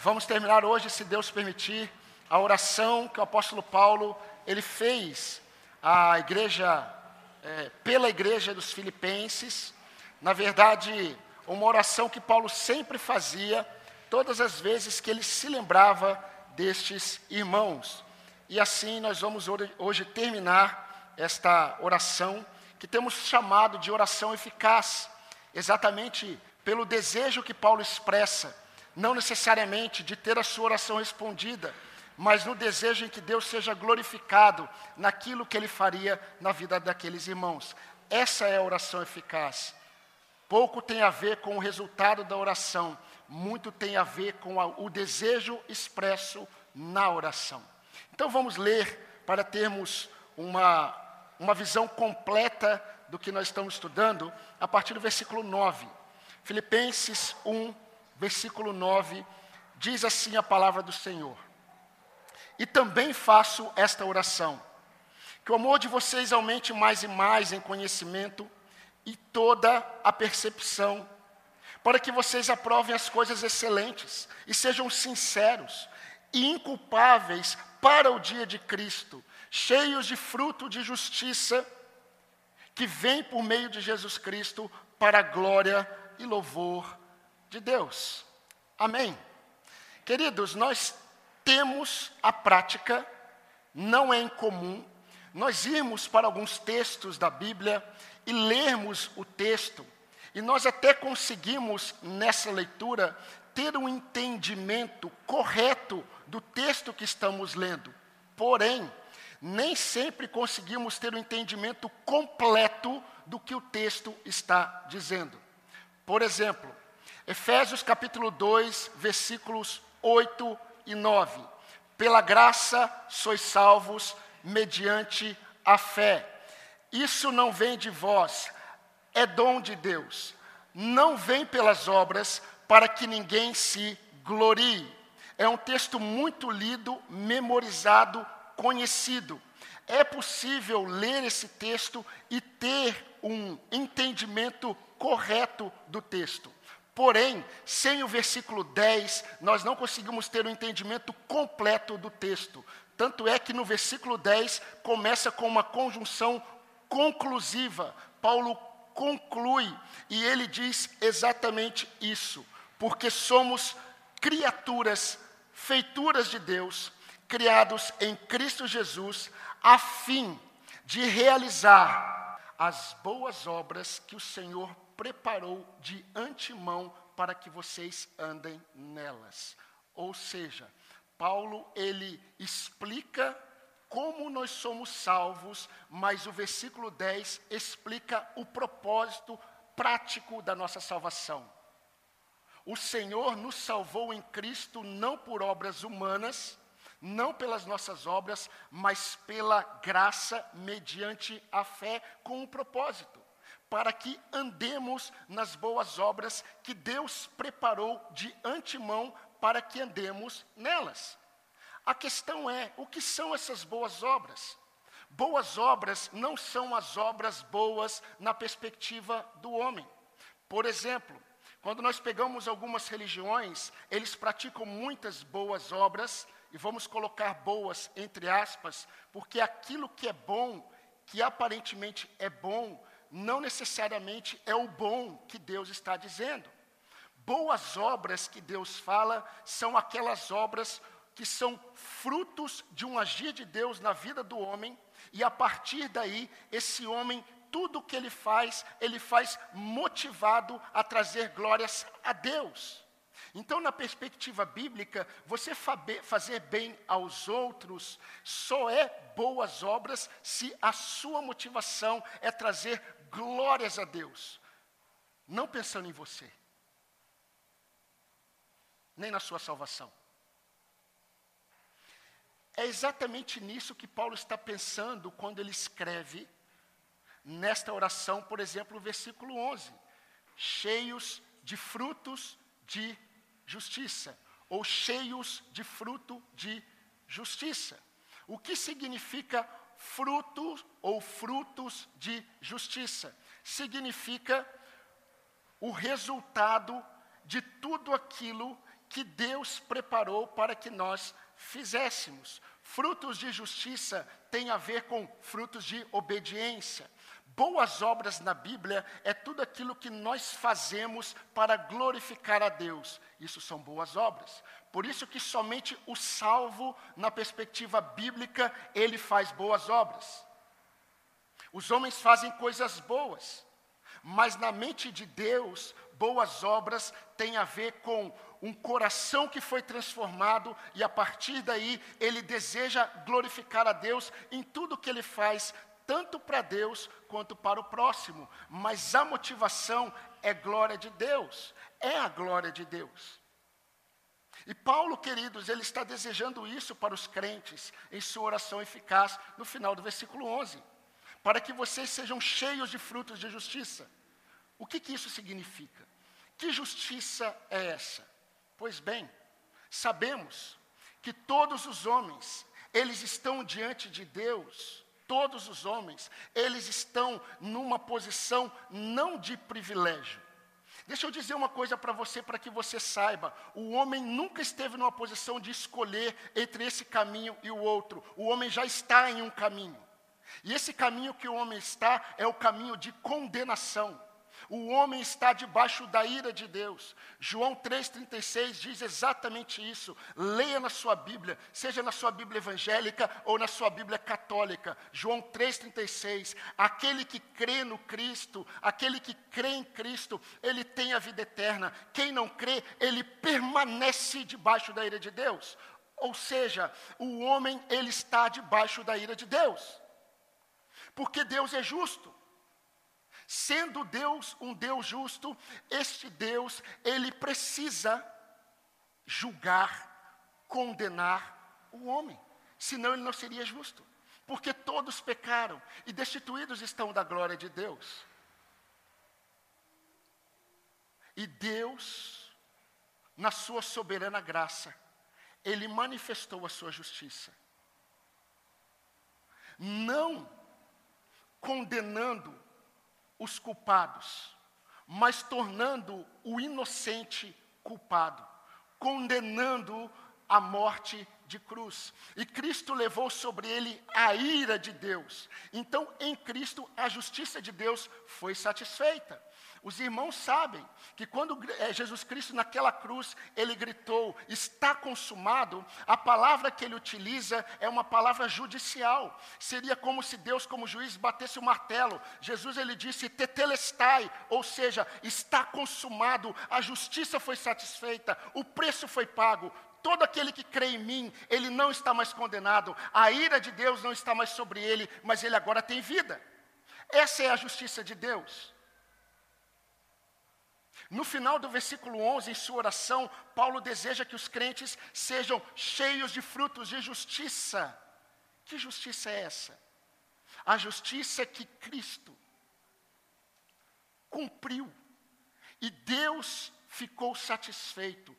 Vamos terminar hoje, se Deus permitir, a oração que o apóstolo Paulo ele fez à igreja, é, pela igreja dos Filipenses. Na verdade, uma oração que Paulo sempre fazia, todas as vezes que ele se lembrava destes irmãos. E assim nós vamos hoje terminar esta oração, que temos chamado de oração eficaz, exatamente pelo desejo que Paulo expressa não necessariamente de ter a sua oração respondida, mas no desejo em que Deus seja glorificado naquilo que ele faria na vida daqueles irmãos. Essa é a oração eficaz. Pouco tem a ver com o resultado da oração, muito tem a ver com a, o desejo expresso na oração. Então vamos ler para termos uma, uma visão completa do que nós estamos estudando, a partir do versículo 9. Filipenses 1, versículo 9, diz assim a palavra do Senhor. E também faço esta oração: que o amor de vocês aumente mais e mais em conhecimento e toda a percepção, para que vocês aprovem as coisas excelentes e sejam sinceros e inculpáveis para o dia de Cristo, cheios de fruto de justiça que vem por meio de Jesus Cristo para a glória e louvor de Deus. Amém. Queridos, nós temos a prática, não é incomum, nós irmos para alguns textos da Bíblia e lermos o texto, e nós até conseguimos, nessa leitura, ter um entendimento correto do texto que estamos lendo. Porém, nem sempre conseguimos ter o um entendimento completo do que o texto está dizendo. Por exemplo, Efésios capítulo 2, versículos 8 e 9. Pela graça sois salvos mediante a fé. Isso não vem de vós, é dom de Deus. Não vem pelas obras para que ninguém se glorie. É um texto muito lido, memorizado, conhecido. É possível ler esse texto e ter um entendimento correto do texto. Porém, sem o versículo 10, nós não conseguimos ter o um entendimento completo do texto. Tanto é que no versículo 10 começa com uma conjunção conclusiva. Paulo conclui e ele diz exatamente isso, porque somos criaturas, feituras de Deus, criados em Cristo Jesus, a fim de realizar as boas obras que o Senhor preparou de antemão para que vocês andem nelas. Ou seja, Paulo ele explica como nós somos salvos, mas o versículo 10 explica o propósito prático da nossa salvação. O Senhor nos salvou em Cristo não por obras humanas, não pelas nossas obras, mas pela graça mediante a fé com um propósito para que andemos nas boas obras que Deus preparou de antemão para que andemos nelas. A questão é: o que são essas boas obras? Boas obras não são as obras boas na perspectiva do homem. Por exemplo, quando nós pegamos algumas religiões, eles praticam muitas boas obras, e vamos colocar boas entre aspas, porque aquilo que é bom, que aparentemente é bom, não necessariamente é o bom que Deus está dizendo. Boas obras que Deus fala são aquelas obras que são frutos de um agir de Deus na vida do homem, e a partir daí, esse homem, tudo que ele faz, ele faz motivado a trazer glórias a Deus. Então, na perspectiva bíblica, você fazer bem aos outros só é boas obras se a sua motivação é trazer glórias a Deus, não pensando em você, nem na sua salvação. É exatamente nisso que Paulo está pensando quando ele escreve nesta oração, por exemplo, o versículo 11: cheios de frutos de justiça, ou cheios de fruto de justiça. O que significa frutos ou frutos de justiça. Significa o resultado de tudo aquilo que Deus preparou para que nós fizéssemos. Frutos de justiça têm a ver com frutos de obediência. Boas obras na Bíblia é tudo aquilo que nós fazemos para glorificar a Deus. Isso são boas obras. Por isso que somente o salvo, na perspectiva bíblica, ele faz boas obras. Os homens fazem coisas boas, mas na mente de Deus, boas obras têm a ver com um coração que foi transformado e a partir daí ele deseja glorificar a Deus em tudo que ele faz, tanto para Deus quanto para o próximo. Mas a motivação é glória de Deus, é a glória de Deus. E Paulo, queridos, ele está desejando isso para os crentes em sua oração eficaz no final do versículo 11 para que vocês sejam cheios de frutos de justiça. O que, que isso significa? Que justiça é essa? Pois bem, sabemos que todos os homens, eles estão diante de Deus, todos os homens, eles estão numa posição não de privilégio. Deixa eu dizer uma coisa para você, para que você saiba: o homem nunca esteve numa posição de escolher entre esse caminho e o outro, o homem já está em um caminho. E esse caminho que o homem está é o caminho de condenação. O homem está debaixo da ira de Deus. João 3,36 diz exatamente isso. Leia na sua Bíblia, seja na sua Bíblia evangélica ou na sua Bíblia católica. João 3,36. Aquele que crê no Cristo, aquele que crê em Cristo, ele tem a vida eterna. Quem não crê, ele permanece debaixo da ira de Deus. Ou seja, o homem, ele está debaixo da ira de Deus porque Deus é justo. Sendo Deus um Deus justo, este Deus, ele precisa julgar, condenar o homem, senão ele não seria justo. Porque todos pecaram e destituídos estão da glória de Deus. E Deus, na sua soberana graça, ele manifestou a sua justiça. Não condenando os culpados, mas tornando o inocente culpado, condenando a morte de cruz. E Cristo levou sobre ele a ira de Deus. Então, em Cristo, a justiça de Deus foi satisfeita. Os irmãos sabem que quando é, Jesus Cristo naquela cruz, ele gritou: está consumado, a palavra que ele utiliza é uma palavra judicial. Seria como se Deus, como juiz, batesse o martelo. Jesus ele disse: tetelestai, ou seja, está consumado, a justiça foi satisfeita, o preço foi pago. Todo aquele que crê em mim, ele não está mais condenado, a ira de Deus não está mais sobre ele, mas ele agora tem vida. Essa é a justiça de Deus. No final do versículo 11, em sua oração, Paulo deseja que os crentes sejam cheios de frutos de justiça. Que justiça é essa? A justiça que Cristo cumpriu e Deus ficou satisfeito.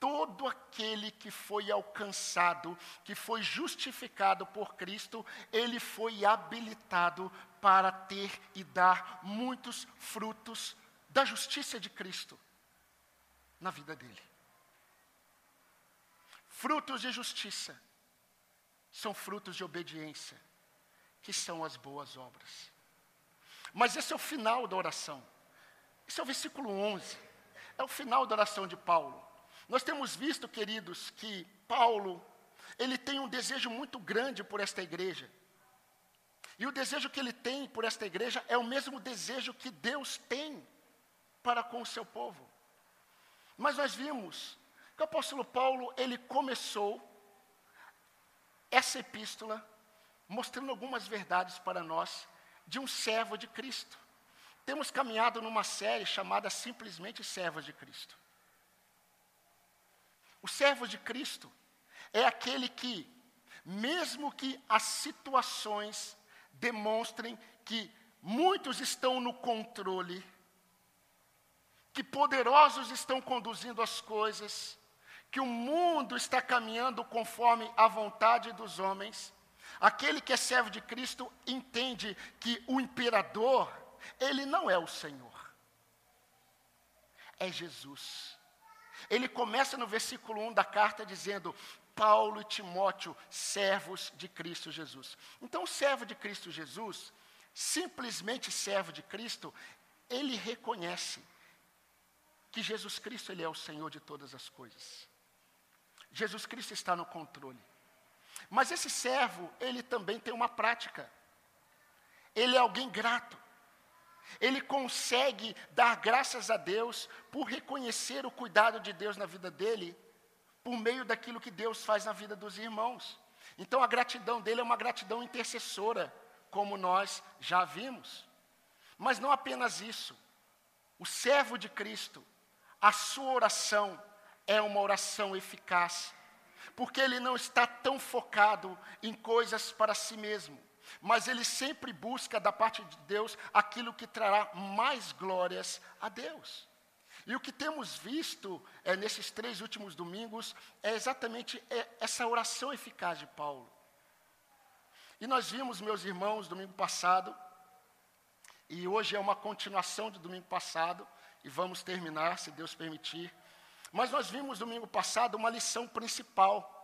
Todo aquele que foi alcançado, que foi justificado por Cristo, ele foi habilitado para ter e dar muitos frutos da justiça de Cristo na vida dele. Frutos de justiça são frutos de obediência, que são as boas obras. Mas esse é o final da oração. Esse é o versículo 11. É o final da oração de Paulo. Nós temos visto, queridos, que Paulo, ele tem um desejo muito grande por esta igreja. E o desejo que ele tem por esta igreja é o mesmo desejo que Deus tem para com o seu povo. Mas nós vimos que o apóstolo Paulo, ele começou essa epístola mostrando algumas verdades para nós de um servo de Cristo. Temos caminhado numa série chamada simplesmente Servos de Cristo. O servo de Cristo é aquele que, mesmo que as situações demonstrem que muitos estão no controle, que poderosos estão conduzindo as coisas, que o mundo está caminhando conforme a vontade dos homens. Aquele que é servo de Cristo entende que o imperador, ele não é o Senhor, é Jesus. Ele começa no versículo 1 da carta dizendo: Paulo e Timóteo, servos de Cristo Jesus. Então, o servo de Cristo Jesus, simplesmente servo de Cristo, ele reconhece que Jesus Cristo ele é o Senhor de todas as coisas. Jesus Cristo está no controle. Mas esse servo, ele também tem uma prática. Ele é alguém grato. Ele consegue dar graças a Deus por reconhecer o cuidado de Deus na vida dele, por meio daquilo que Deus faz na vida dos irmãos. Então a gratidão dele é uma gratidão intercessora, como nós já vimos. Mas não apenas isso. O servo de Cristo, a sua oração é uma oração eficaz, porque ele não está tão focado em coisas para si mesmo, mas ele sempre busca da parte de Deus aquilo que trará mais glórias a Deus. E o que temos visto é, nesses três últimos domingos é exatamente é, essa oração eficaz de Paulo. E nós vimos, meus irmãos, domingo passado, e hoje é uma continuação do domingo passado, e vamos terminar, se Deus permitir. Mas nós vimos domingo passado uma lição principal.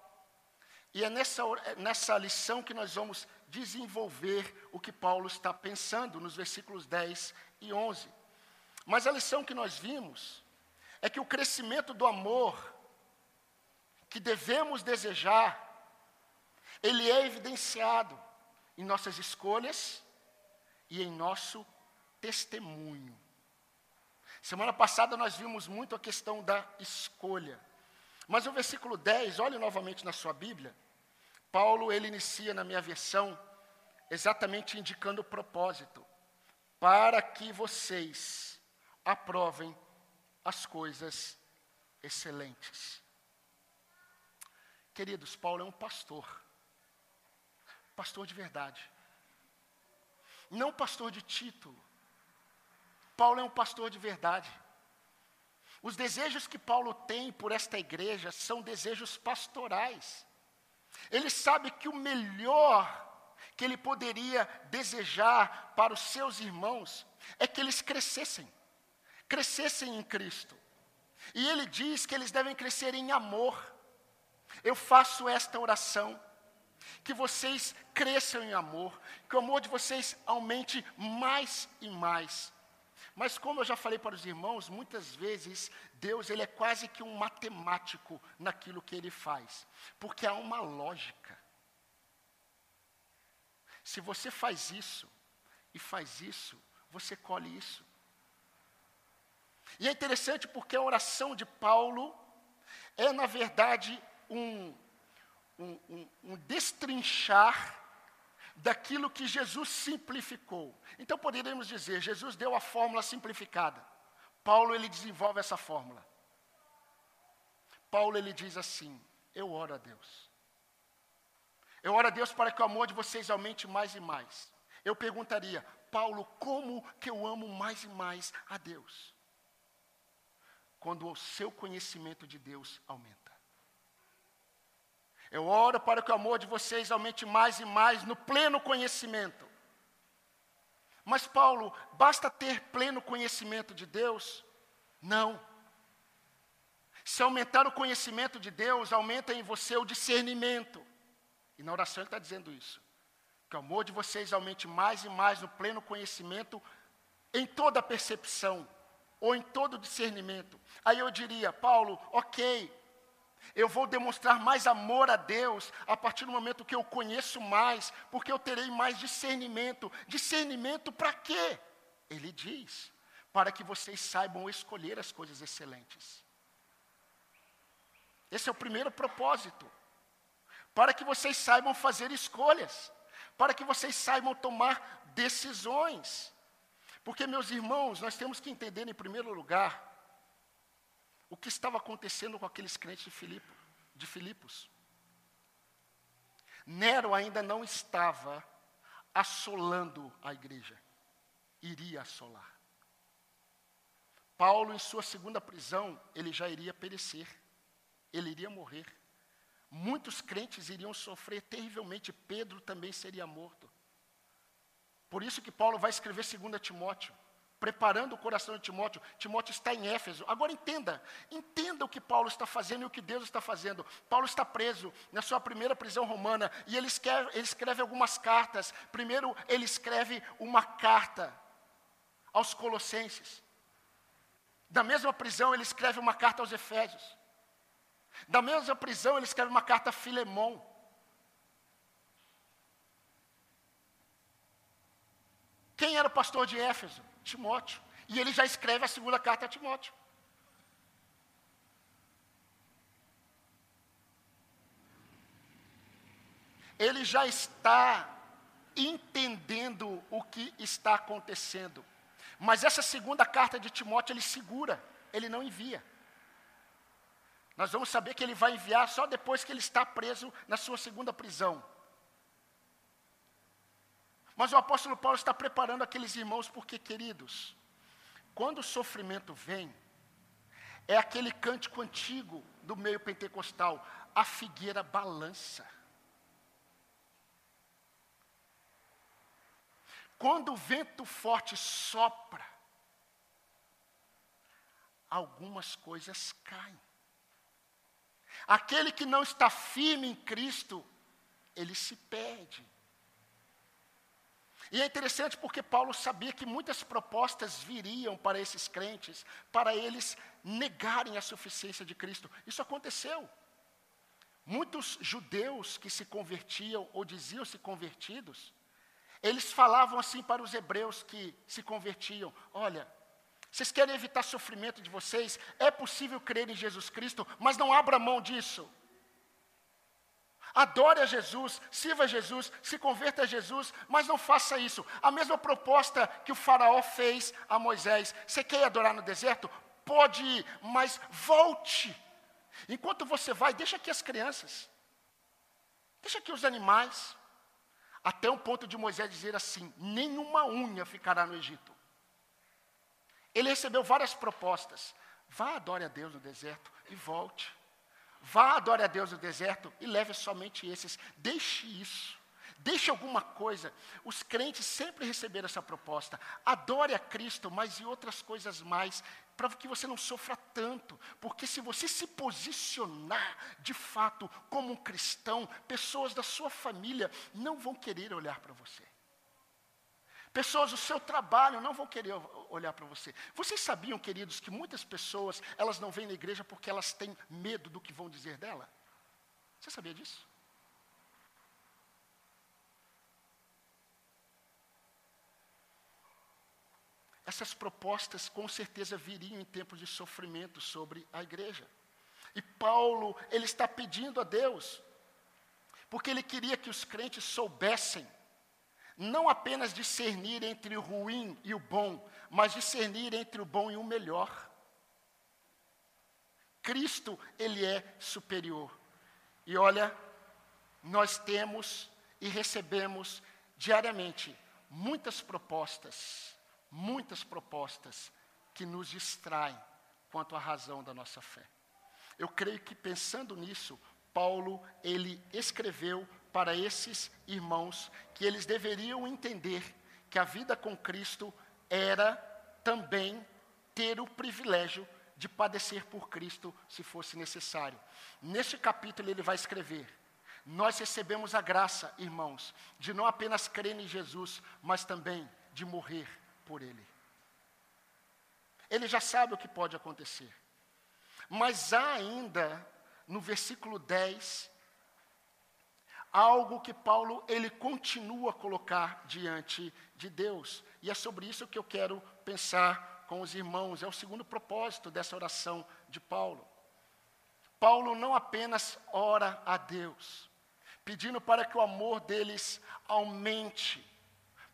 E é nessa, é nessa lição que nós vamos desenvolver o que Paulo está pensando nos versículos 10 e 11. Mas a lição que nós vimos é que o crescimento do amor que devemos desejar, ele é evidenciado em nossas escolhas e em nosso testemunho. Semana passada nós vimos muito a questão da escolha. Mas o versículo 10, olhe novamente na sua Bíblia. Paulo, ele inicia na minha versão, exatamente indicando o propósito. Para que vocês aprovem as coisas excelentes. Queridos, Paulo é um pastor. Pastor de verdade. Não pastor de título. Paulo é um pastor de verdade. Os desejos que Paulo tem por esta igreja são desejos pastorais. Ele sabe que o melhor que ele poderia desejar para os seus irmãos é que eles crescessem, crescessem em Cristo. E ele diz que eles devem crescer em amor. Eu faço esta oração, que vocês cresçam em amor, que o amor de vocês aumente mais e mais. Mas como eu já falei para os irmãos, muitas vezes Deus ele é quase que um matemático naquilo que ele faz, porque há uma lógica. Se você faz isso e faz isso, você colhe isso. E é interessante porque a oração de Paulo é, na verdade, um, um, um, um destrinchar daquilo que Jesus simplificou. Então poderíamos dizer, Jesus deu a fórmula simplificada. Paulo ele desenvolve essa fórmula. Paulo ele diz assim: Eu oro a Deus. Eu oro a Deus para que o amor de vocês aumente mais e mais. Eu perguntaria, Paulo, como que eu amo mais e mais a Deus? Quando o seu conhecimento de Deus aumenta. Eu oro para que o amor de vocês aumente mais e mais no pleno conhecimento. Mas, Paulo, basta ter pleno conhecimento de Deus? Não. Se aumentar o conhecimento de Deus, aumenta em você o discernimento. E na oração ele está dizendo isso. Que o amor de vocês aumente mais e mais no pleno conhecimento, em toda a percepção, ou em todo o discernimento. Aí eu diria, Paulo, ok, eu vou demonstrar mais amor a Deus a partir do momento que eu conheço mais, porque eu terei mais discernimento. Discernimento para quê? Ele diz: para que vocês saibam escolher as coisas excelentes. Esse é o primeiro propósito. Para que vocês saibam fazer escolhas, para que vocês saibam tomar decisões. Porque, meus irmãos, nós temos que entender, em primeiro lugar, o que estava acontecendo com aqueles crentes de, Filipe, de Filipos. Nero ainda não estava assolando a igreja, iria assolar. Paulo, em sua segunda prisão, ele já iria perecer, ele iria morrer. Muitos crentes iriam sofrer terrivelmente, Pedro também seria morto. Por isso que Paulo vai escrever 2 Timóteo, preparando o coração de Timóteo. Timóteo está em Éfeso. Agora entenda, entenda o que Paulo está fazendo e o que Deus está fazendo. Paulo está preso na sua primeira prisão romana e ele escreve, ele escreve algumas cartas. Primeiro, ele escreve uma carta aos Colossenses. Da mesma prisão, ele escreve uma carta aos Efésios. Da mesma prisão, ele escreve uma carta a Filemão. Quem era o pastor de Éfeso? Timóteo. E ele já escreve a segunda carta a Timóteo. Ele já está entendendo o que está acontecendo. Mas essa segunda carta de Timóteo ele segura, ele não envia. Nós vamos saber que ele vai enviar só depois que ele está preso na sua segunda prisão. Mas o apóstolo Paulo está preparando aqueles irmãos porque, queridos, quando o sofrimento vem, é aquele cântico antigo do meio pentecostal, a figueira balança. Quando o vento forte sopra, algumas coisas caem. Aquele que não está firme em Cristo, ele se perde. E é interessante porque Paulo sabia que muitas propostas viriam para esses crentes, para eles negarem a suficiência de Cristo. Isso aconteceu. Muitos judeus que se convertiam ou diziam-se convertidos, eles falavam assim para os hebreus que se convertiam: Olha, vocês querem evitar sofrimento de vocês? É possível crer em Jesus Cristo, mas não abra mão disso. Adore a Jesus, sirva a Jesus, se converta a Jesus, mas não faça isso. A mesma proposta que o Faraó fez a Moisés: você quer adorar no deserto? Pode ir, mas volte. Enquanto você vai, deixa aqui as crianças, deixa aqui os animais, até um ponto de Moisés dizer assim: nenhuma unha ficará no Egito. Ele recebeu várias propostas. Vá, adore a Deus no deserto e volte. Vá, adore a Deus no deserto e leve somente esses. Deixe isso. Deixe alguma coisa. Os crentes sempre receberam essa proposta. Adore a Cristo, mas e outras coisas mais, para que você não sofra tanto. Porque se você se posicionar de fato como um cristão, pessoas da sua família não vão querer olhar para você. Pessoas do seu trabalho não vão querer olhar para você. Vocês sabiam, queridos, que muitas pessoas, elas não vêm na igreja porque elas têm medo do que vão dizer dela? Você sabia disso? Essas propostas com certeza viriam em tempos de sofrimento sobre a igreja. E Paulo, ele está pedindo a Deus, porque ele queria que os crentes soubessem não apenas discernir entre o ruim e o bom, mas discernir entre o bom e o melhor. Cristo, ele é superior. E olha, nós temos e recebemos diariamente muitas propostas, muitas propostas que nos distraem quanto à razão da nossa fé. Eu creio que pensando nisso, Paulo, ele escreveu para esses irmãos que eles deveriam entender que a vida com Cristo era também ter o privilégio de padecer por Cristo se fosse necessário. Neste capítulo ele vai escrever: Nós recebemos a graça, irmãos, de não apenas crer em Jesus, mas também de morrer por Ele. Ele já sabe o que pode acontecer. Mas há ainda, no versículo 10, algo que Paulo ele continua a colocar diante de Deus. E é sobre isso que eu quero pensar com os irmãos. É o segundo propósito dessa oração de Paulo. Paulo não apenas ora a Deus, pedindo para que o amor deles aumente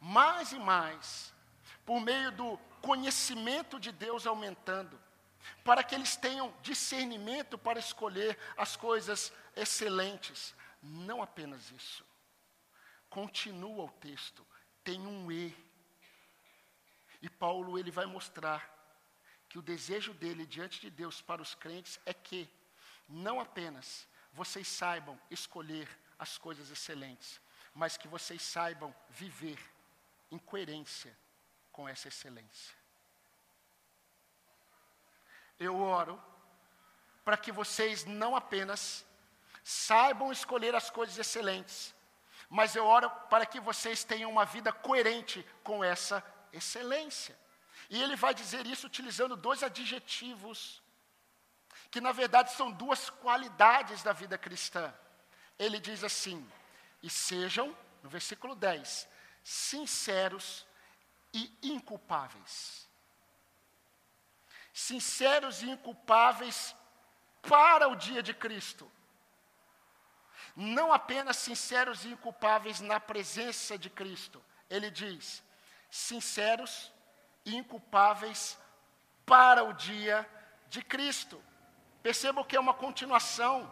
mais e mais, por meio do conhecimento de Deus aumentando, para que eles tenham discernimento para escolher as coisas excelentes, não apenas isso. Continua o texto, tem um E. E Paulo ele vai mostrar que o desejo dele diante de Deus para os crentes é que não apenas vocês saibam escolher as coisas excelentes, mas que vocês saibam viver em coerência com essa excelência. eu oro para que vocês não apenas saibam escolher as coisas excelentes, mas eu oro para que vocês tenham uma vida coerente com essa excelência. E ele vai dizer isso utilizando dois adjetivos, que na verdade são duas qualidades da vida cristã. Ele diz assim: e sejam, no versículo 10, sinceros e inculpáveis. Sinceros e inculpáveis para o dia de Cristo. Não apenas sinceros e inculpáveis na presença de Cristo. Ele diz: sinceros e inculpáveis para o dia de Cristo. Percebam que é uma continuação,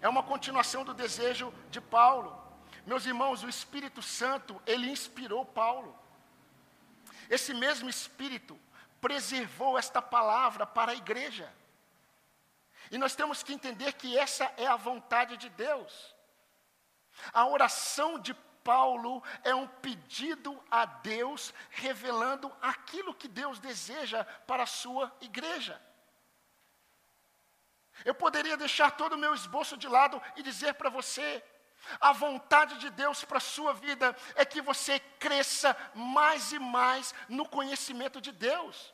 é uma continuação do desejo de Paulo. Meus irmãos, o Espírito Santo, ele inspirou Paulo. Esse mesmo Espírito preservou esta palavra para a igreja. E nós temos que entender que essa é a vontade de Deus. A oração de Paulo é um pedido a Deus, revelando aquilo que Deus deseja para a sua igreja. Eu poderia deixar todo o meu esboço de lado e dizer para você: a vontade de Deus para a sua vida é que você cresça mais e mais no conhecimento de Deus,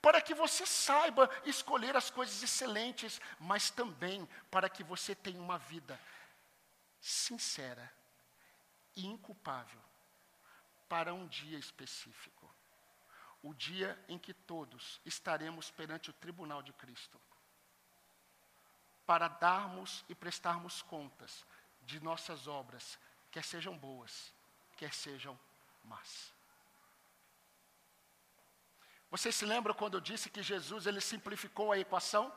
para que você saiba escolher as coisas excelentes, mas também para que você tenha uma vida sincera e inculpável para um dia específico o dia em que todos estaremos perante o tribunal de Cristo para darmos e prestarmos contas de nossas obras, quer sejam boas, quer sejam más. Vocês se lembram quando eu disse que Jesus ele simplificou a equação?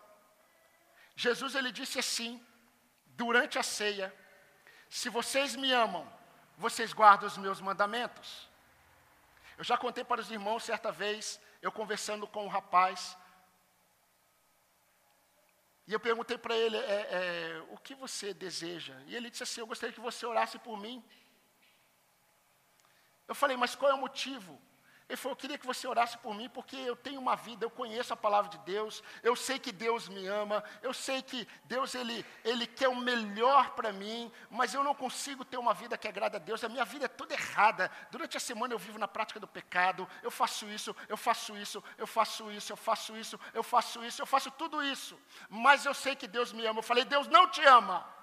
Jesus ele disse assim, durante a ceia: Se vocês me amam, vocês guardam os meus mandamentos. Eu já contei para os irmãos certa vez, eu conversando com um rapaz, e eu perguntei para ele, é, é, o que você deseja? E ele disse assim, eu gostaria que você orasse por mim. Eu falei, mas qual é o motivo? Ele falou: Eu queria que você orasse por mim, porque eu tenho uma vida, eu conheço a palavra de Deus, eu sei que Deus me ama, eu sei que Deus ele, ele quer o melhor para mim, mas eu não consigo ter uma vida que agrada a Deus, a minha vida é toda errada. Durante a semana eu vivo na prática do pecado, eu faço isso, eu faço isso, eu faço isso, eu faço isso, eu faço isso, eu faço tudo isso, mas eu sei que Deus me ama. Eu falei: Deus não te ama.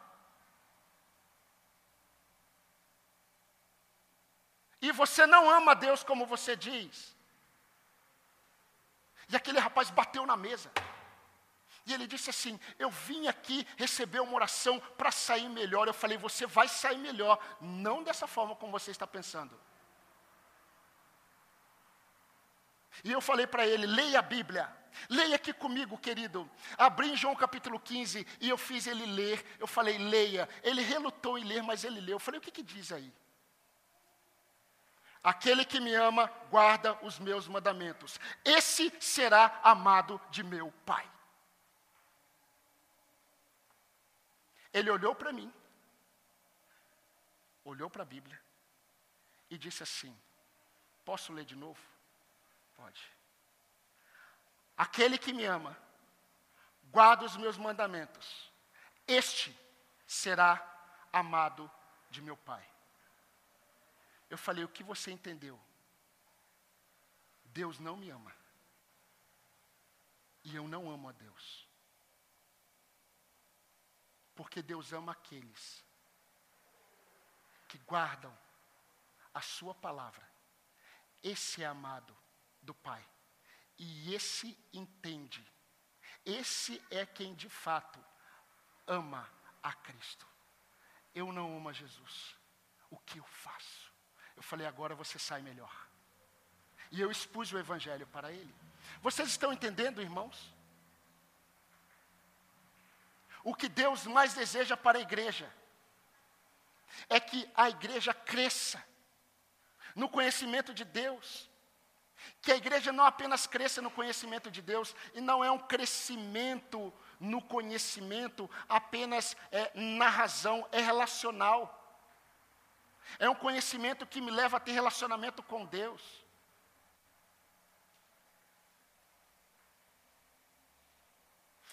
E você não ama Deus como você diz. E aquele rapaz bateu na mesa. E ele disse assim: Eu vim aqui receber uma oração para sair melhor. Eu falei: Você vai sair melhor, não dessa forma como você está pensando. E eu falei para ele: Leia a Bíblia. Leia aqui comigo, querido. Abri em João capítulo 15 e eu fiz ele ler. Eu falei: Leia. Ele relutou em ler, mas ele leu. Eu falei: O que, que diz aí? Aquele que me ama guarda os meus mandamentos. Esse será amado de meu Pai. Ele olhou para mim, olhou para a Bíblia e disse assim: Posso ler de novo? Pode. Aquele que me ama guarda os meus mandamentos. Este será amado de meu Pai. Eu falei: O que você entendeu? Deus não me ama. E eu não amo a Deus. Porque Deus ama aqueles que guardam a Sua palavra. Esse é amado do Pai. E esse entende. Esse é quem de fato ama a Cristo. Eu não amo a Jesus. O que eu faço? Eu falei, agora você sai melhor. E eu expus o Evangelho para ele. Vocês estão entendendo, irmãos? O que Deus mais deseja para a igreja é que a igreja cresça no conhecimento de Deus. Que a igreja não apenas cresça no conhecimento de Deus, e não é um crescimento no conhecimento apenas é, na razão, é relacional. É um conhecimento que me leva a ter relacionamento com Deus.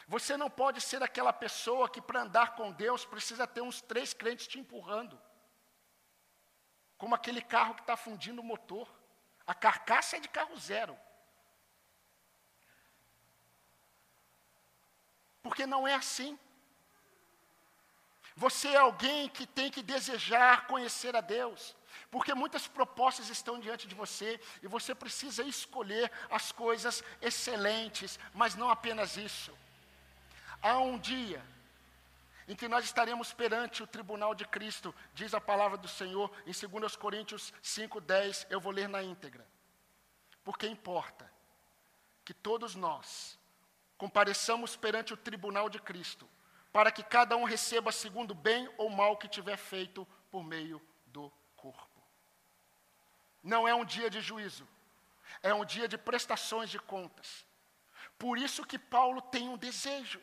Você não pode ser aquela pessoa que, para andar com Deus, precisa ter uns três crentes te empurrando. Como aquele carro que está fundindo o motor. A carcaça é de carro zero. Porque não é assim. Você é alguém que tem que desejar conhecer a Deus, porque muitas propostas estão diante de você e você precisa escolher as coisas excelentes, mas não apenas isso. Há um dia em que nós estaremos perante o tribunal de Cristo, diz a palavra do Senhor em 2 Coríntios 5,10, eu vou ler na íntegra. Porque importa que todos nós compareçamos perante o tribunal de Cristo, para que cada um receba segundo bem ou mal que tiver feito por meio do corpo. Não é um dia de juízo, é um dia de prestações de contas. Por isso que Paulo tem um desejo.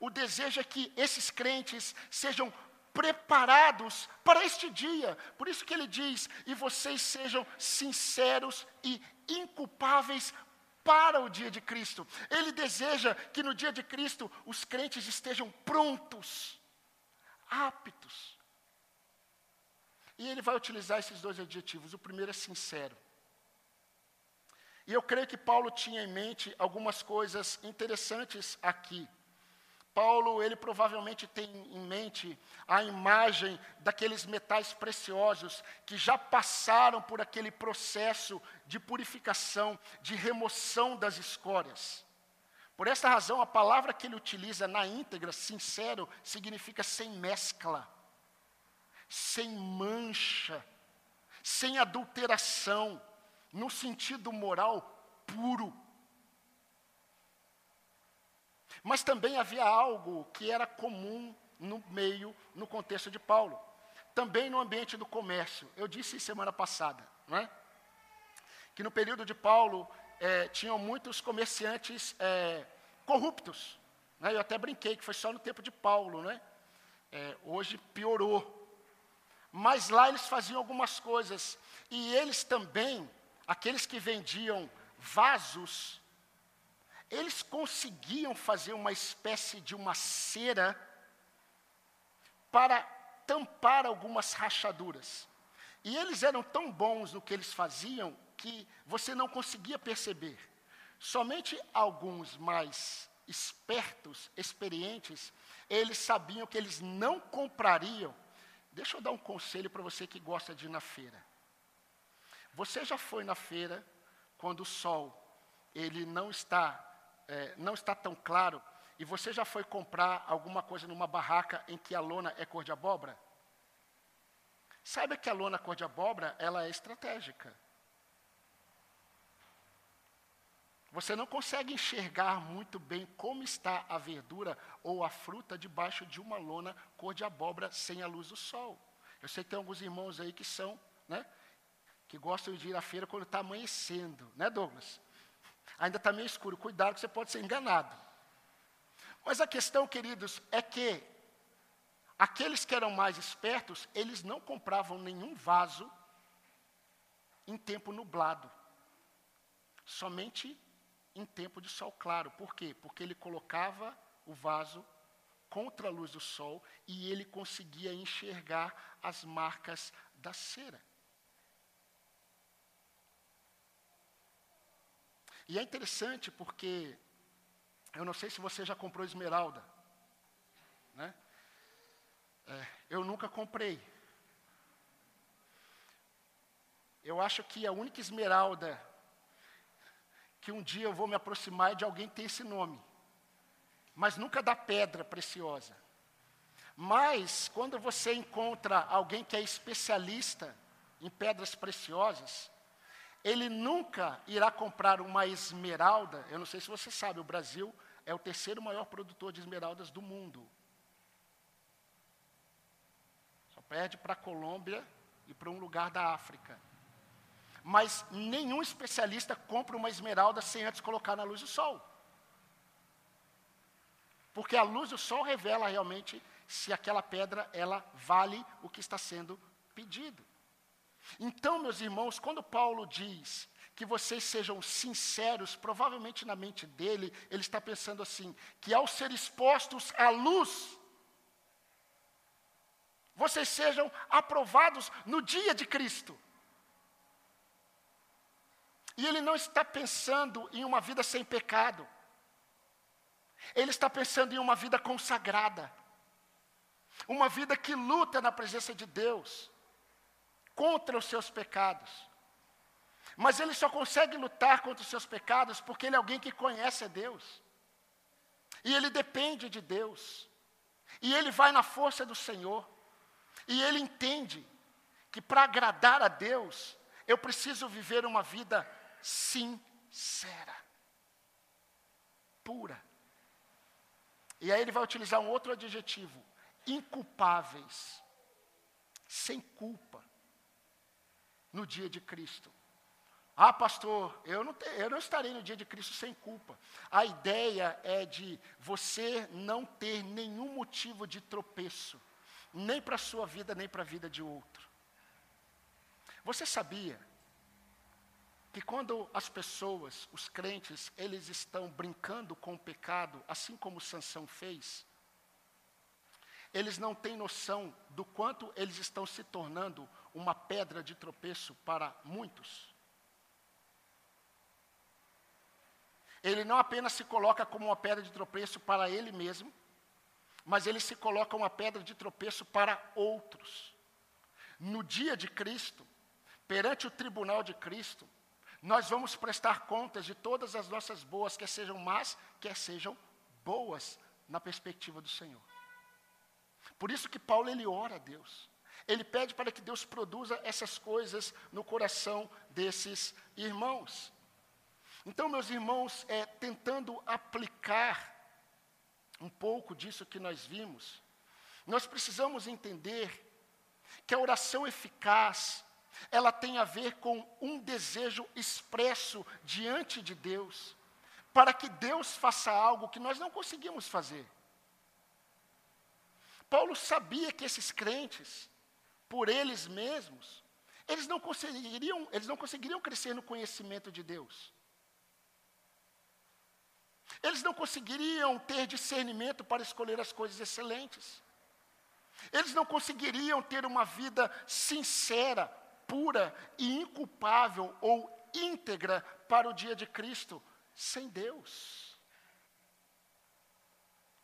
O desejo é que esses crentes sejam preparados para este dia. Por isso que ele diz: "E vocês sejam sinceros e inculpáveis para o dia de Cristo. Ele deseja que no dia de Cristo os crentes estejam prontos, aptos. E ele vai utilizar esses dois adjetivos. O primeiro é sincero. E eu creio que Paulo tinha em mente algumas coisas interessantes aqui. Paulo, ele provavelmente tem em mente a imagem daqueles metais preciosos que já passaram por aquele processo de purificação, de remoção das escórias. Por essa razão, a palavra que ele utiliza na íntegra, sincero, significa sem mescla, sem mancha, sem adulteração, no sentido moral puro. Mas também havia algo que era comum no meio, no contexto de Paulo. Também no ambiente do comércio. Eu disse semana passada, não é? que no período de Paulo é, tinham muitos comerciantes é, corruptos. Né? Eu até brinquei que foi só no tempo de Paulo, né? É, hoje piorou. Mas lá eles faziam algumas coisas. E eles também, aqueles que vendiam vasos eles conseguiam fazer uma espécie de uma cera para tampar algumas rachaduras. E eles eram tão bons no que eles faziam que você não conseguia perceber. Somente alguns mais espertos, experientes, eles sabiam que eles não comprariam. Deixa eu dar um conselho para você que gosta de ir na feira. Você já foi na feira quando o sol ele não está é, não está tão claro, e você já foi comprar alguma coisa numa barraca em que a lona é cor de abóbora? Saiba que a lona cor de abóbora, ela é estratégica. Você não consegue enxergar muito bem como está a verdura ou a fruta debaixo de uma lona cor de abóbora sem a luz do sol. Eu sei que tem alguns irmãos aí que são, né, que gostam de ir à feira quando está amanhecendo, né, Douglas? Ainda está meio escuro, cuidado que você pode ser enganado. Mas a questão, queridos, é que aqueles que eram mais espertos, eles não compravam nenhum vaso em tempo nublado. Somente em tempo de sol claro. Por quê? Porque ele colocava o vaso contra a luz do sol e ele conseguia enxergar as marcas da cera. E é interessante porque eu não sei se você já comprou esmeralda. Né? É, eu nunca comprei. Eu acho que a única esmeralda que um dia eu vou me aproximar é de alguém que tem esse nome. Mas nunca da pedra preciosa. Mas, quando você encontra alguém que é especialista em pedras preciosas, ele nunca irá comprar uma esmeralda. Eu não sei se você sabe, o Brasil é o terceiro maior produtor de esmeraldas do mundo. Só perde para a Colômbia e para um lugar da África. Mas nenhum especialista compra uma esmeralda sem antes colocar na luz do sol. Porque a luz do sol revela realmente se aquela pedra ela vale o que está sendo pedido. Então, meus irmãos, quando Paulo diz que vocês sejam sinceros, provavelmente na mente dele, ele está pensando assim: que ao ser expostos à luz, vocês sejam aprovados no dia de Cristo. E ele não está pensando em uma vida sem pecado. Ele está pensando em uma vida consagrada. Uma vida que luta na presença de Deus contra os seus pecados. Mas ele só consegue lutar contra os seus pecados porque ele é alguém que conhece a Deus. E ele depende de Deus. E ele vai na força do Senhor. E ele entende que para agradar a Deus, eu preciso viver uma vida sincera, pura. E aí ele vai utilizar um outro adjetivo: inculpáveis, sem culpa, no dia de Cristo. Ah, pastor, eu não, te, eu não estarei no dia de Cristo sem culpa. A ideia é de você não ter nenhum motivo de tropeço, nem para a sua vida, nem para a vida de outro. Você sabia que quando as pessoas, os crentes, eles estão brincando com o pecado, assim como Sansão fez, eles não têm noção do quanto eles estão se tornando uma pedra de tropeço para muitos. Ele não apenas se coloca como uma pedra de tropeço para ele mesmo, mas ele se coloca uma pedra de tropeço para outros. No dia de Cristo, perante o tribunal de Cristo, nós vamos prestar contas de todas as nossas boas, quer sejam más, quer sejam boas, na perspectiva do Senhor. Por isso que Paulo ele ora a Deus. Ele pede para que Deus produza essas coisas no coração desses irmãos. Então, meus irmãos, é, tentando aplicar um pouco disso que nós vimos, nós precisamos entender que a oração eficaz, ela tem a ver com um desejo expresso diante de Deus, para que Deus faça algo que nós não conseguimos fazer. Paulo sabia que esses crentes, por eles mesmos, eles não conseguiriam, eles não conseguiriam crescer no conhecimento de Deus. Eles não conseguiriam ter discernimento para escolher as coisas excelentes. Eles não conseguiriam ter uma vida sincera, pura e inculpável ou íntegra para o dia de Cristo sem Deus.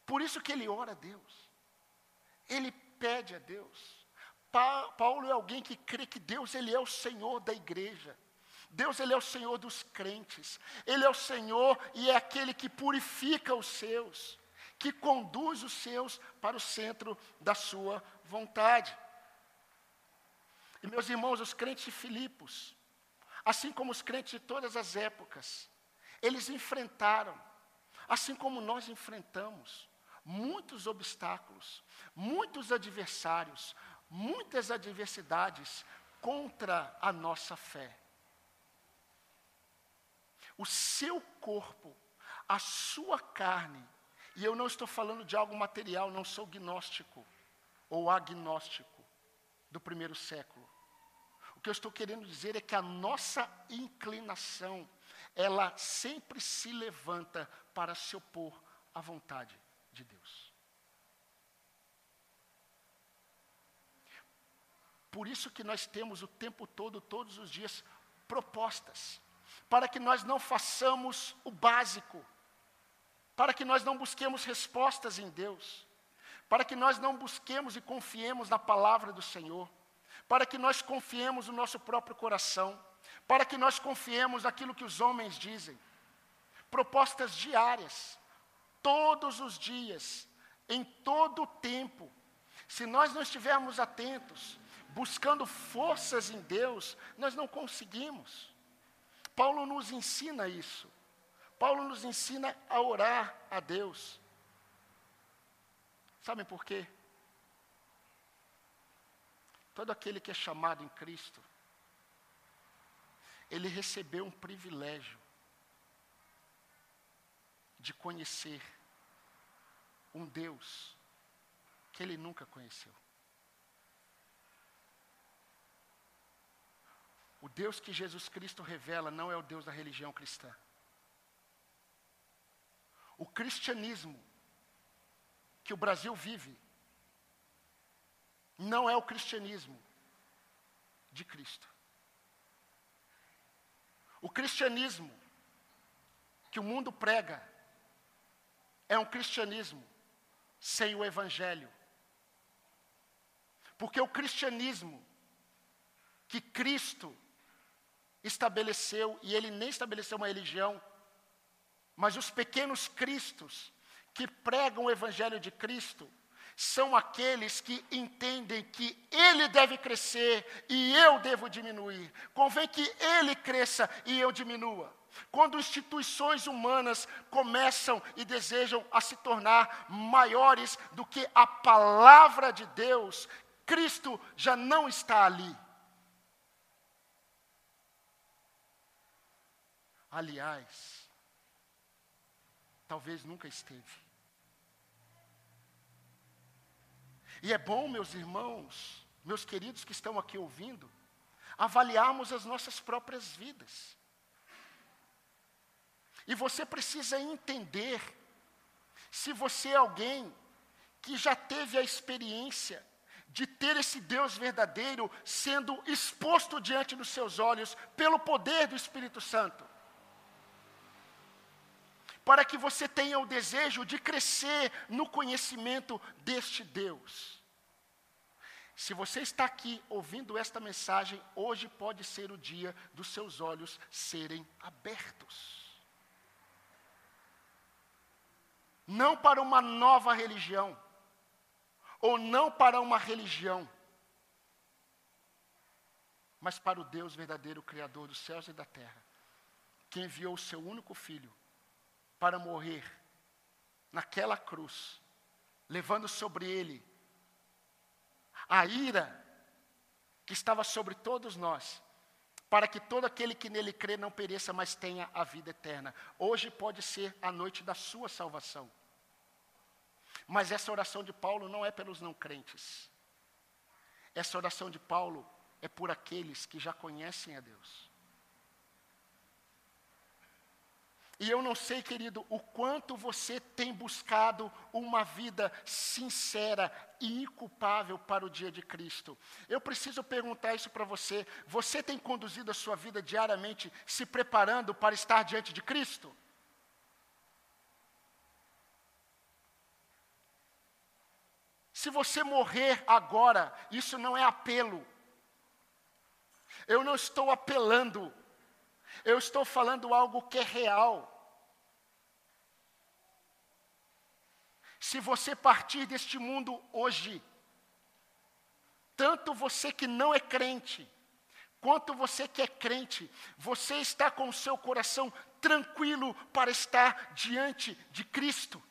Por isso que ele ora a Deus. Ele pede a Deus. Pa Paulo é alguém que crê que Deus ele é o Senhor da igreja. Deus ele é o Senhor dos crentes. Ele é o Senhor e é aquele que purifica os seus, que conduz os seus para o centro da sua vontade. E meus irmãos, os crentes de Filipos, assim como os crentes de todas as épocas, eles enfrentaram, assim como nós enfrentamos, muitos obstáculos, muitos adversários, muitas adversidades contra a nossa fé. O seu corpo, a sua carne, e eu não estou falando de algo material, não sou gnóstico ou agnóstico do primeiro século. O que eu estou querendo dizer é que a nossa inclinação, ela sempre se levanta para se opor à vontade de Deus. Por isso que nós temos o tempo todo, todos os dias, propostas, para que nós não façamos o básico, para que nós não busquemos respostas em Deus, para que nós não busquemos e confiemos na palavra do Senhor, para que nós confiemos no nosso próprio coração, para que nós confiemos naquilo que os homens dizem. Propostas diárias, todos os dias, em todo o tempo. Se nós não estivermos atentos, buscando forças em Deus, nós não conseguimos. Paulo nos ensina isso. Paulo nos ensina a orar a Deus. Sabem por quê? Todo aquele que é chamado em Cristo, ele recebeu um privilégio de conhecer um Deus que ele nunca conheceu. O Deus que Jesus Cristo revela não é o Deus da religião cristã. O cristianismo que o Brasil vive não é o cristianismo de Cristo. O cristianismo que o mundo prega é um cristianismo sem o evangelho. Porque o cristianismo que Cristo estabeleceu, e ele nem estabeleceu uma religião, mas os pequenos cristos que pregam o evangelho de Cristo são aqueles que entendem que ele deve crescer e eu devo diminuir. Convém que ele cresça e eu diminua. Quando instituições humanas começam e desejam a se tornar maiores do que a palavra de Deus, Cristo já não está ali. Aliás, talvez nunca esteve. E é bom, meus irmãos, meus queridos que estão aqui ouvindo, avaliarmos as nossas próprias vidas. E você precisa entender se você é alguém que já teve a experiência de ter esse Deus verdadeiro sendo exposto diante dos seus olhos pelo poder do Espírito Santo. Para que você tenha o desejo de crescer no conhecimento deste Deus. Se você está aqui ouvindo esta mensagem, hoje pode ser o dia dos seus olhos serem abertos. não para uma nova religião, ou não para uma religião, mas para o Deus verdadeiro, Criador dos céus e da terra, que enviou o seu único filho para morrer naquela cruz, levando sobre ele a ira que estava sobre todos nós, para que todo aquele que nele crê não pereça, mas tenha a vida eterna. Hoje pode ser a noite da sua salvação. Mas essa oração de Paulo não é pelos não crentes. Essa oração de Paulo é por aqueles que já conhecem a Deus. E eu não sei, querido, o quanto você tem buscado uma vida sincera e inculpável para o dia de Cristo. Eu preciso perguntar isso para você. Você tem conduzido a sua vida diariamente se preparando para estar diante de Cristo? Se você morrer agora, isso não é apelo. Eu não estou apelando. Eu estou falando algo que é real. Se você partir deste mundo hoje, tanto você que não é crente, quanto você que é crente, você está com o seu coração tranquilo para estar diante de Cristo.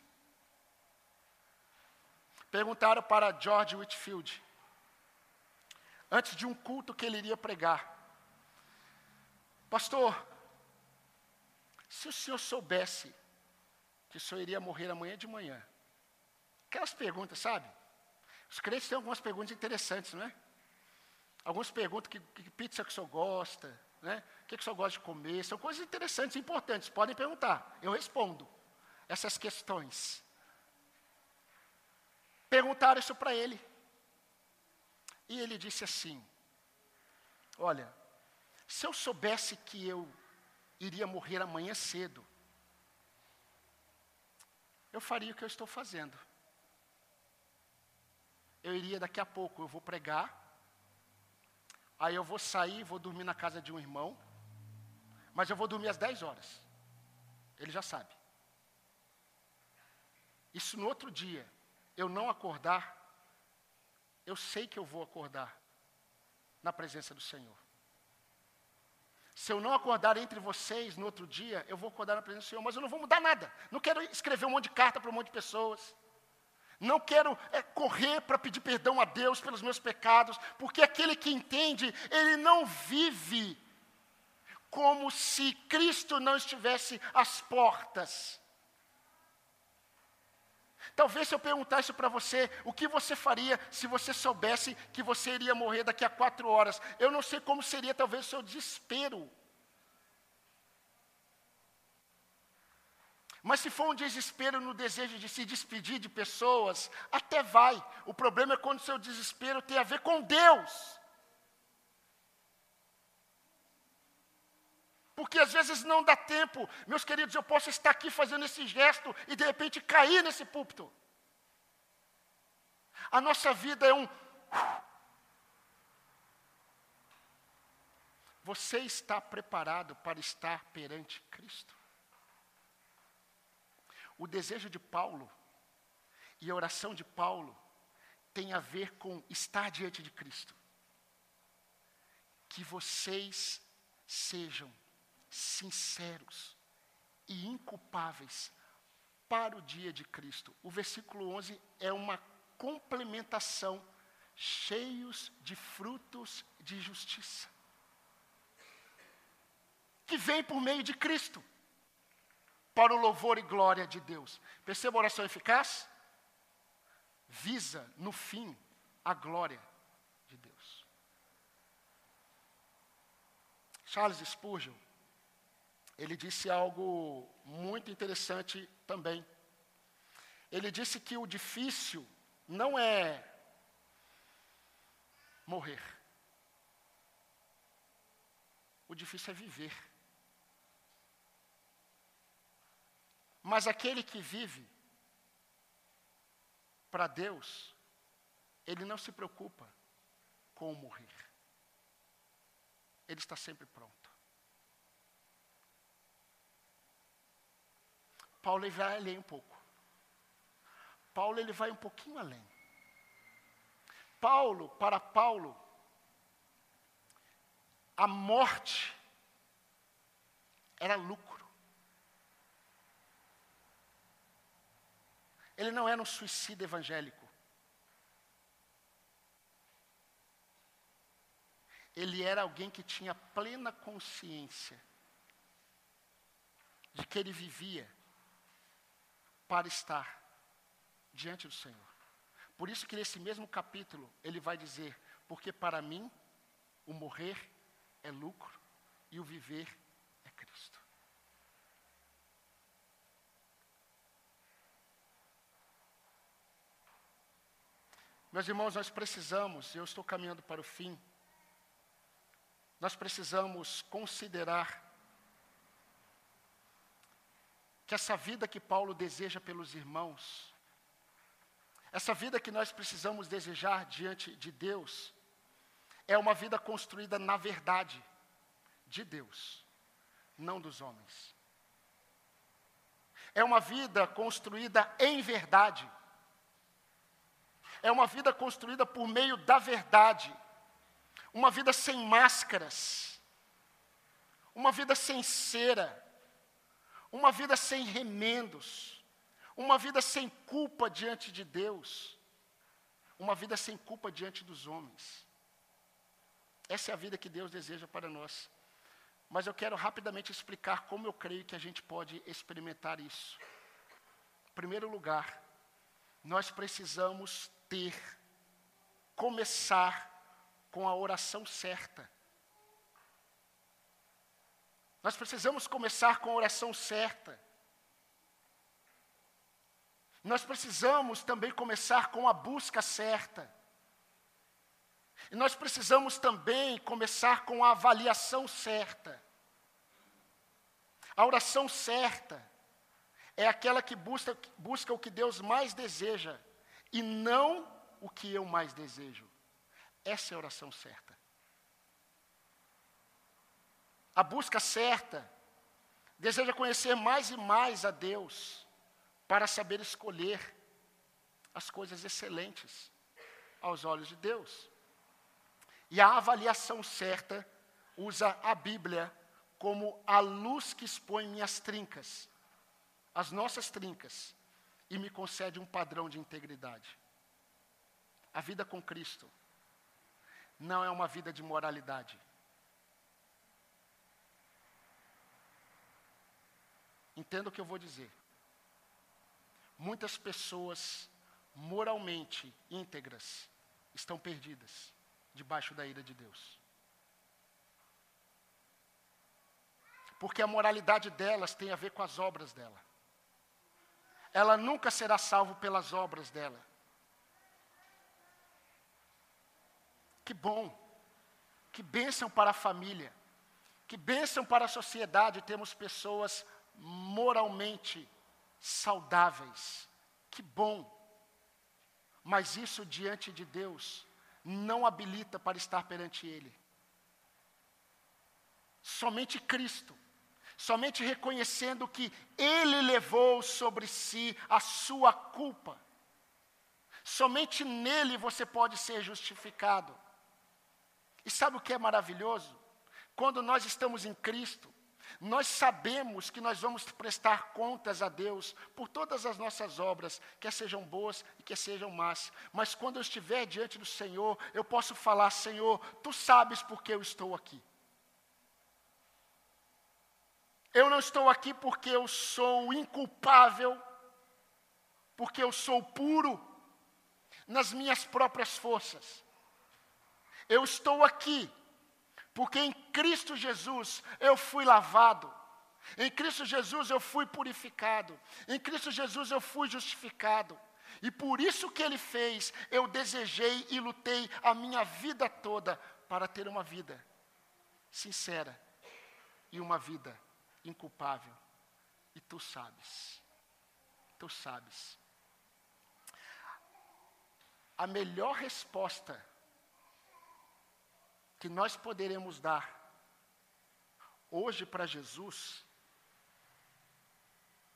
Perguntaram para George Whitfield, antes de um culto que ele iria pregar: Pastor, se o senhor soubesse que o senhor iria morrer amanhã de manhã, aquelas perguntas, sabe? Os crentes têm algumas perguntas interessantes, não é? Alguns perguntam que, que pizza que o senhor gosta, né? o que, que o senhor gosta de comer, são coisas interessantes, importantes, podem perguntar, eu respondo essas questões. Perguntaram isso para ele. E ele disse assim: Olha, se eu soubesse que eu iria morrer amanhã cedo, eu faria o que eu estou fazendo. Eu iria daqui a pouco, eu vou pregar, aí eu vou sair, vou dormir na casa de um irmão, mas eu vou dormir às 10 horas. Ele já sabe. Isso no outro dia, eu não acordar, eu sei que eu vou acordar na presença do Senhor. Se eu não acordar entre vocês no outro dia, eu vou acordar na presença do Senhor, mas eu não vou mudar nada. Não quero escrever um monte de carta para um monte de pessoas. Não quero é, correr para pedir perdão a Deus pelos meus pecados, porque aquele que entende, ele não vive como se Cristo não estivesse às portas. Talvez se eu perguntasse para você o que você faria se você soubesse que você iria morrer daqui a quatro horas, eu não sei como seria talvez o seu desespero. Mas se for um desespero no desejo de se despedir de pessoas, até vai. O problema é quando o seu desespero tem a ver com Deus. Porque às vezes não dá tempo. Meus queridos, eu posso estar aqui fazendo esse gesto e de repente cair nesse púlpito. A nossa vida é um. Você está preparado para estar perante Cristo? O desejo de Paulo e a oração de Paulo tem a ver com estar diante de Cristo. Que vocês sejam sinceros e inculpáveis para o dia de Cristo. O versículo 11 é uma complementação, cheios de frutos de justiça, que vem por meio de Cristo, para o louvor e glória de Deus. Perceba a oração eficaz? Visa, no fim, a glória de Deus. Charles Spurgeon ele disse algo muito interessante também. Ele disse que o difícil não é morrer. O difícil é viver. Mas aquele que vive para Deus, ele não se preocupa com morrer. Ele está sempre pronto. Paulo ele vai além um pouco. Paulo ele vai um pouquinho além. Paulo, para Paulo, a morte era lucro. Ele não era um suicida evangélico. Ele era alguém que tinha plena consciência de que ele vivia para estar diante do Senhor. Por isso que nesse mesmo capítulo ele vai dizer: porque para mim o morrer é lucro e o viver é Cristo. Meus irmãos, nós precisamos, eu estou caminhando para o fim, nós precisamos considerar que essa vida que Paulo deseja pelos irmãos, essa vida que nós precisamos desejar diante de Deus, é uma vida construída na verdade de Deus, não dos homens. É uma vida construída em verdade. É uma vida construída por meio da verdade. Uma vida sem máscaras. Uma vida sem cera uma vida sem remendos, uma vida sem culpa diante de Deus, uma vida sem culpa diante dos homens. Essa é a vida que Deus deseja para nós. Mas eu quero rapidamente explicar como eu creio que a gente pode experimentar isso. Em primeiro lugar, nós precisamos ter, começar com a oração certa. Nós precisamos começar com a oração certa. Nós precisamos também começar com a busca certa. E nós precisamos também começar com a avaliação certa. A oração certa é aquela que busca, busca o que Deus mais deseja e não o que eu mais desejo. Essa é a oração certa a busca certa, deseja conhecer mais e mais a Deus, para saber escolher as coisas excelentes aos olhos de Deus. E a avaliação certa usa a Bíblia como a luz que expõe minhas trincas, as nossas trincas, e me concede um padrão de integridade. A vida com Cristo não é uma vida de moralidade. Entenda o que eu vou dizer. muitas pessoas moralmente íntegras estão perdidas debaixo da ira de Deus. Porque a moralidade delas tem a ver com as obras dela. Ela nunca será salvo pelas obras dela. Que bom, que bênção para a família, que bênção para a sociedade termos pessoas moralmente saudáveis. Que bom. Mas isso diante de Deus não habilita para estar perante Ele. Somente Cristo, somente reconhecendo que Ele levou sobre si a sua culpa, somente nele você pode ser justificado. E sabe o que é maravilhoso? Quando nós estamos em Cristo, nós sabemos que nós vamos prestar contas a Deus por todas as nossas obras, quer sejam boas e quer sejam más. Mas quando eu estiver diante do Senhor, eu posso falar: Senhor, tu sabes por que eu estou aqui. Eu não estou aqui porque eu sou inculpável, porque eu sou puro nas minhas próprias forças. Eu estou aqui porque em Cristo Jesus eu fui lavado. Em Cristo Jesus eu fui purificado. Em Cristo Jesus eu fui justificado. E por isso que ele fez, eu desejei e lutei a minha vida toda para ter uma vida sincera e uma vida inculpável. E tu sabes. Tu sabes. A melhor resposta que nós poderemos dar hoje para Jesus,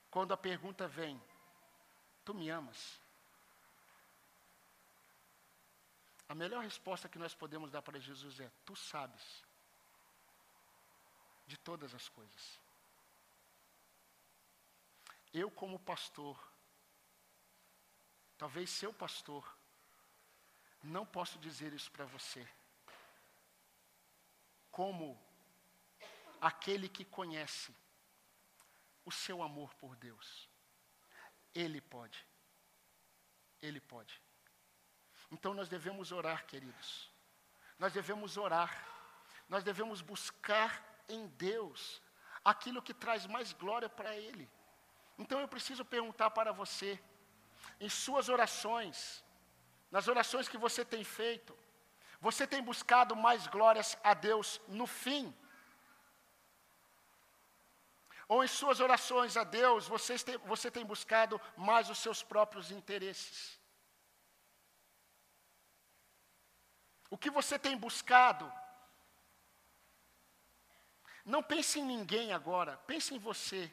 quando a pergunta vem: Tu me amas? A melhor resposta que nós podemos dar para Jesus é: Tu sabes de todas as coisas. Eu, como pastor, talvez seu pastor, não posso dizer isso para você como aquele que conhece o seu amor por Deus. Ele pode. Ele pode. Então nós devemos orar, queridos. Nós devemos orar. Nós devemos buscar em Deus aquilo que traz mais glória para Ele. Então eu preciso perguntar para você, em suas orações, nas orações que você tem feito, você tem buscado mais glórias a Deus no fim? Ou em suas orações a Deus, você tem, você tem buscado mais os seus próprios interesses? O que você tem buscado? Não pense em ninguém agora, pense em você.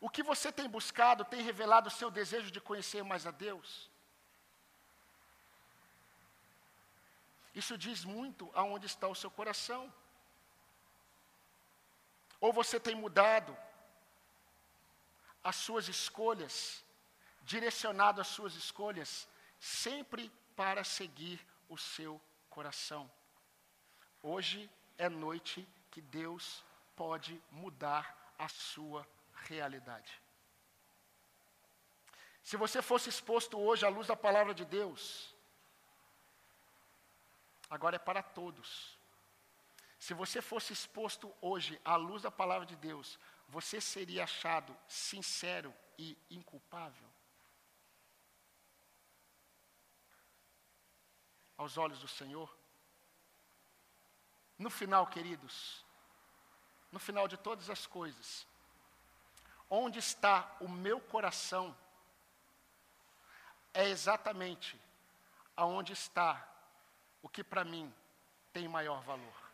O que você tem buscado tem revelado o seu desejo de conhecer mais a Deus? Isso diz muito aonde está o seu coração. Ou você tem mudado as suas escolhas, direcionado as suas escolhas, sempre para seguir o seu coração. Hoje é noite que Deus pode mudar a sua realidade. Se você fosse exposto hoje à luz da palavra de Deus, agora é para todos. Se você fosse exposto hoje à luz da palavra de Deus, você seria achado sincero e inculpável? Aos olhos do Senhor? No final, queridos, no final de todas as coisas, onde está o meu coração, é exatamente aonde está o que para mim tem maior valor.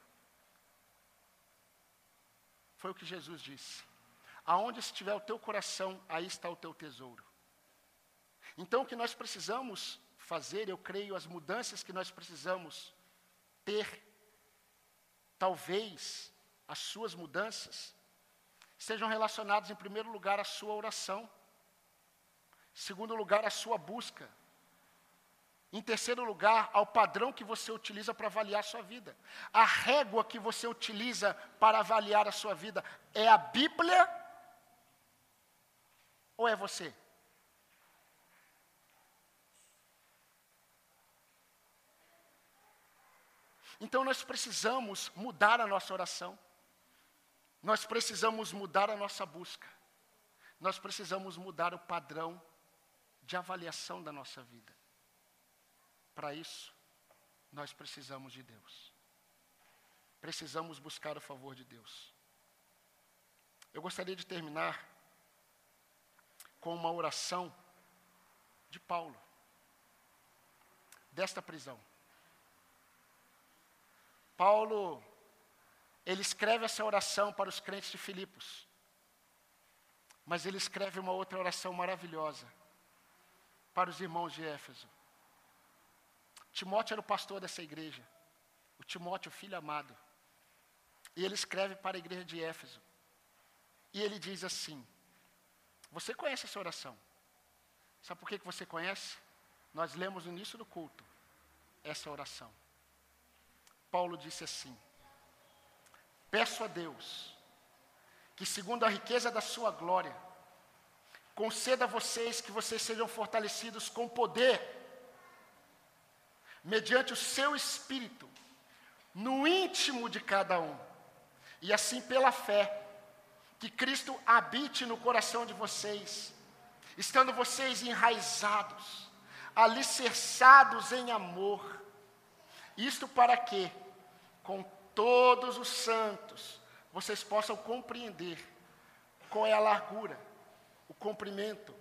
Foi o que Jesus disse. Aonde estiver o teu coração, aí está o teu tesouro. Então, o que nós precisamos fazer, eu creio, as mudanças que nós precisamos ter, talvez as suas mudanças, sejam relacionadas, em primeiro lugar, à sua oração, segundo lugar, à sua busca, em terceiro lugar, ao padrão que você utiliza para avaliar a sua vida. A régua que você utiliza para avaliar a sua vida é a Bíblia ou é você? Então nós precisamos mudar a nossa oração. Nós precisamos mudar a nossa busca. Nós precisamos mudar o padrão de avaliação da nossa vida. Para isso, nós precisamos de Deus. Precisamos buscar o favor de Deus. Eu gostaria de terminar com uma oração de Paulo, desta prisão. Paulo, ele escreve essa oração para os crentes de Filipos, mas ele escreve uma outra oração maravilhosa para os irmãos de Éfeso. Timóteo era o pastor dessa igreja, o Timóteo, filho amado, e ele escreve para a igreja de Éfeso, e ele diz assim: Você conhece essa oração? Sabe por que, que você conhece? Nós lemos no início do culto essa oração. Paulo disse assim: Peço a Deus que, segundo a riqueza da Sua glória, conceda a vocês que vocês sejam fortalecidos com poder, mediante o seu espírito, no íntimo de cada um, e assim pela fé, que Cristo habite no coração de vocês, estando vocês enraizados, alicerçados em amor, isto para que, com todos os santos, vocês possam compreender qual é a largura, o comprimento,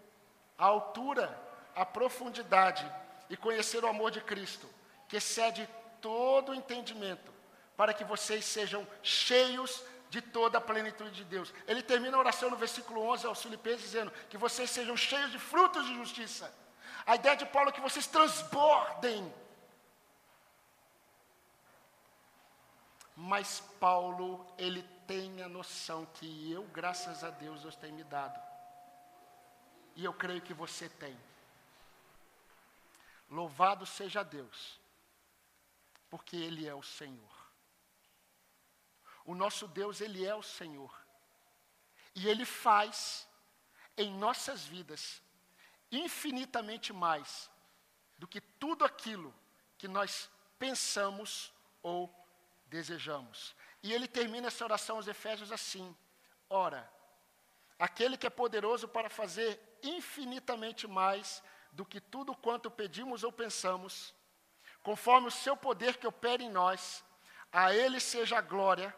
a altura, a profundidade e conhecer o amor de Cristo, que excede todo o entendimento, para que vocês sejam cheios de toda a plenitude de Deus. Ele termina a oração no versículo 11 aos Filipenses dizendo que vocês sejam cheios de frutos de justiça. A ideia de Paulo é que vocês transbordem Mas Paulo, ele tem a noção que eu, graças a Deus, Deus tem me dado. E eu creio que você tem. Louvado seja Deus, porque Ele é o Senhor. O nosso Deus, Ele é o Senhor. E Ele faz em nossas vidas infinitamente mais do que tudo aquilo que nós pensamos ou desejamos. E ele termina essa oração aos Efésios assim: Ora, aquele que é poderoso para fazer infinitamente mais do que tudo quanto pedimos ou pensamos, conforme o seu poder que opera em nós, a ele seja a glória,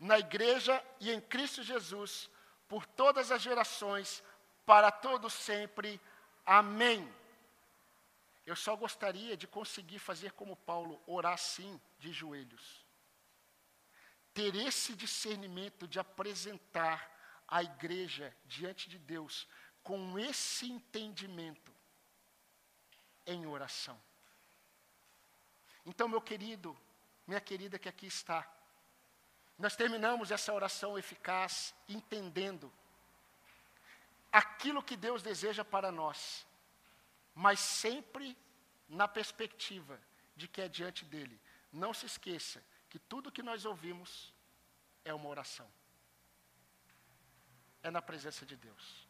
na igreja e em Cristo Jesus, por todas as gerações, para todos sempre. Amém. Eu só gostaria de conseguir fazer como Paulo, orar assim, de joelhos ter esse discernimento de apresentar a igreja diante de Deus com esse entendimento em oração. Então, meu querido, minha querida que aqui está, nós terminamos essa oração eficaz entendendo aquilo que Deus deseja para nós, mas sempre na perspectiva de que é diante dele. Não se esqueça que tudo que nós ouvimos é uma oração. É na presença de Deus.